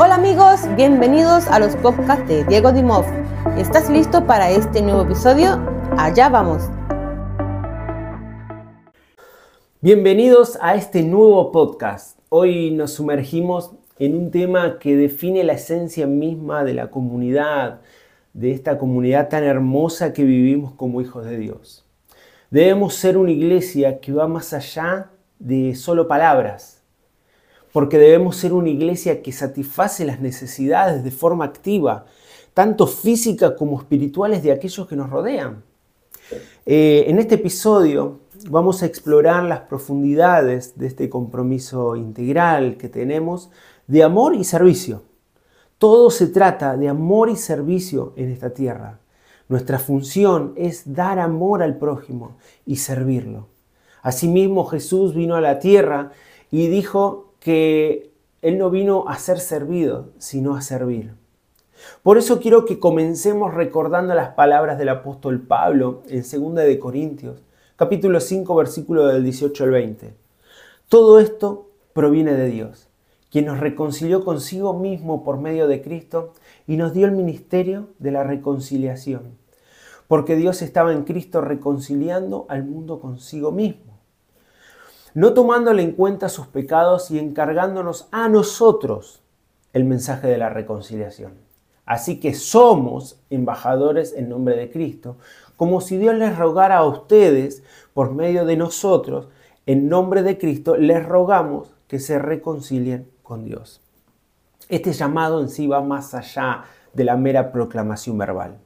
Hola amigos, bienvenidos a los podcasts de Diego Dimov. ¿Estás listo para este nuevo episodio? Allá vamos. Bienvenidos a este nuevo podcast. Hoy nos sumergimos en un tema que define la esencia misma de la comunidad, de esta comunidad tan hermosa que vivimos como hijos de Dios. Debemos ser una iglesia que va más allá de solo palabras, porque debemos ser una iglesia que satisface las necesidades de forma activa, tanto física como espirituales de aquellos que nos rodean. Eh, en este episodio vamos a explorar las profundidades de este compromiso integral que tenemos de amor y servicio. Todo se trata de amor y servicio en esta tierra. Nuestra función es dar amor al prójimo y servirlo. Asimismo Jesús vino a la tierra y dijo que Él no vino a ser servido, sino a servir. Por eso quiero que comencemos recordando las palabras del apóstol Pablo en 2 de Corintios, capítulo 5, versículo del 18 al 20. Todo esto proviene de Dios, quien nos reconcilió consigo mismo por medio de Cristo y nos dio el ministerio de la reconciliación, porque Dios estaba en Cristo reconciliando al mundo consigo mismo no tomándole en cuenta sus pecados y encargándonos a nosotros el mensaje de la reconciliación. Así que somos embajadores en nombre de Cristo, como si Dios les rogara a ustedes por medio de nosotros, en nombre de Cristo, les rogamos que se reconcilien con Dios. Este llamado en sí va más allá de la mera proclamación verbal.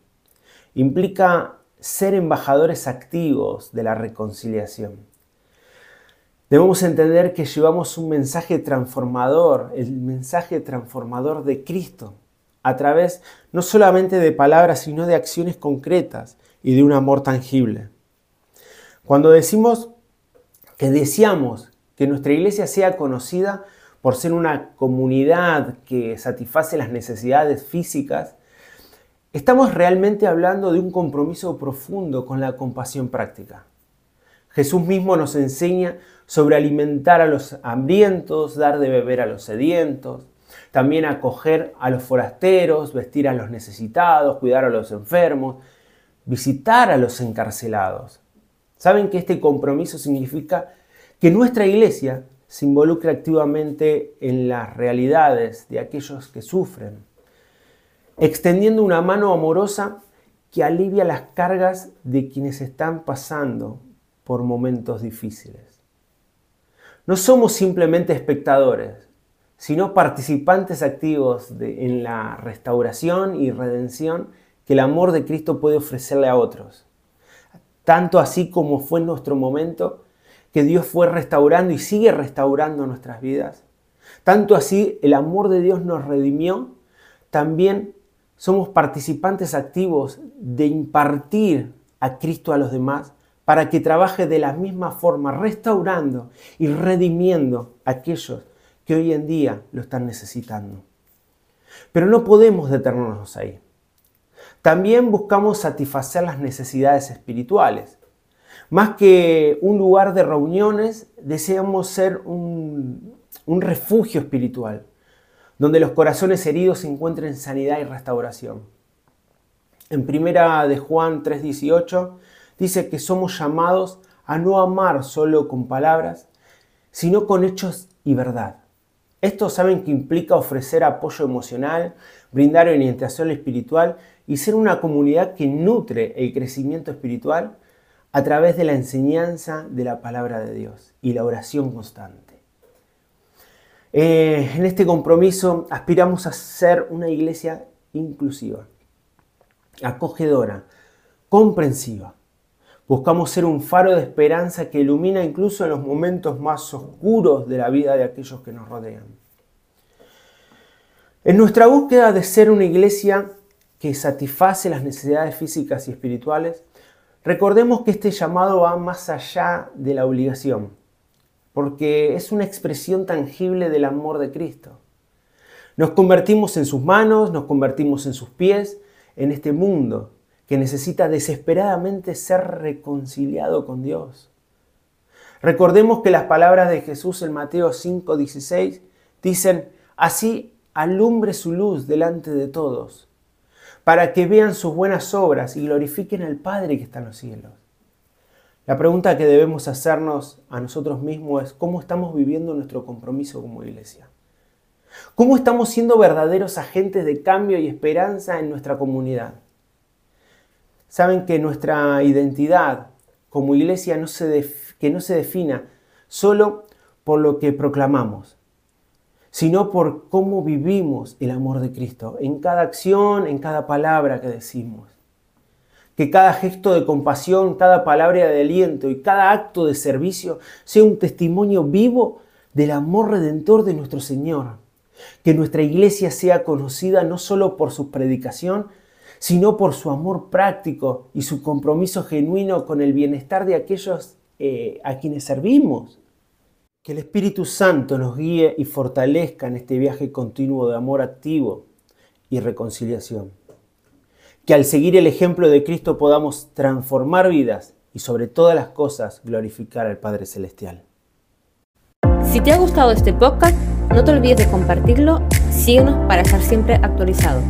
Implica ser embajadores activos de la reconciliación Debemos entender que llevamos un mensaje transformador, el mensaje transformador de Cristo, a través no solamente de palabras, sino de acciones concretas y de un amor tangible. Cuando decimos que deseamos que nuestra iglesia sea conocida por ser una comunidad que satisface las necesidades físicas, estamos realmente hablando de un compromiso profundo con la compasión práctica. Jesús mismo nos enseña sobre alimentar a los hambrientos, dar de beber a los sedientos, también acoger a los forasteros, vestir a los necesitados, cuidar a los enfermos, visitar a los encarcelados. ¿Saben que este compromiso significa que nuestra iglesia se involucre activamente en las realidades de aquellos que sufren, extendiendo una mano amorosa que alivia las cargas de quienes están pasando por momentos difíciles. No somos simplemente espectadores, sino participantes activos en la restauración y redención que el amor de Cristo puede ofrecerle a otros. Tanto así como fue nuestro momento que Dios fue restaurando y sigue restaurando nuestras vidas. Tanto así el amor de Dios nos redimió, también somos participantes activos de impartir a Cristo a los demás para que trabaje de la misma forma, restaurando y redimiendo a aquellos que hoy en día lo están necesitando. Pero no podemos detenernos ahí. También buscamos satisfacer las necesidades espirituales. Más que un lugar de reuniones, deseamos ser un, refugio espiritual, donde los corazones heridos encuentren sanidad y restauración. En primera de Juan 3:18 dice que somos llamados a no amar solo con palabras, sino con hechos y verdad. Esto saben que implica ofrecer apoyo emocional, brindar orientación espiritual y ser una comunidad que nutre el crecimiento espiritual a través de la enseñanza de la palabra de Dios y la oración constante. Eh, en este compromiso aspiramos a ser una iglesia inclusiva, acogedora, comprensiva, Buscamos ser un faro de esperanza que ilumina incluso en los momentos más oscuros de la vida de aquellos que nos rodean. En nuestra búsqueda de ser una iglesia que satisface las necesidades físicas y espirituales, recordemos que este llamado va más allá de la obligación, porque es una expresión tangible del amor de Cristo. Nos convertimos en sus manos, nos convertimos en sus pies en este mundo que necesita desesperadamente ser reconciliado con Dios. Recordemos que las palabras de Jesús en Mateo 5:16 dicen, así alumbre su luz delante de todos, para que vean sus buenas obras y glorifiquen al Padre que está en los cielos. La pregunta que debemos hacernos a nosotros mismos es cómo estamos viviendo nuestro compromiso como iglesia. ¿Cómo estamos siendo verdaderos agentes de cambio y esperanza en nuestra comunidad? Saben que nuestra identidad como iglesia no se que no se defina solo por lo que proclamamos, sino por cómo vivimos el amor de Cristo en cada acción, en cada palabra que decimos. Que cada gesto de compasión, cada palabra de aliento y cada acto de servicio sea un testimonio vivo del amor redentor de nuestro Señor. Que nuestra iglesia sea conocida no solo por su predicación, sino por su amor práctico y su compromiso genuino con el bienestar de aquellos eh, a quienes servimos. Que el Espíritu Santo nos guíe y fortalezca en este viaje continuo de amor activo y reconciliación. Que al seguir el ejemplo de Cristo podamos transformar vidas y sobre todas las cosas glorificar al Padre Celestial. Si te ha gustado este podcast, no te olvides de compartirlo, síguenos para estar siempre actualizado.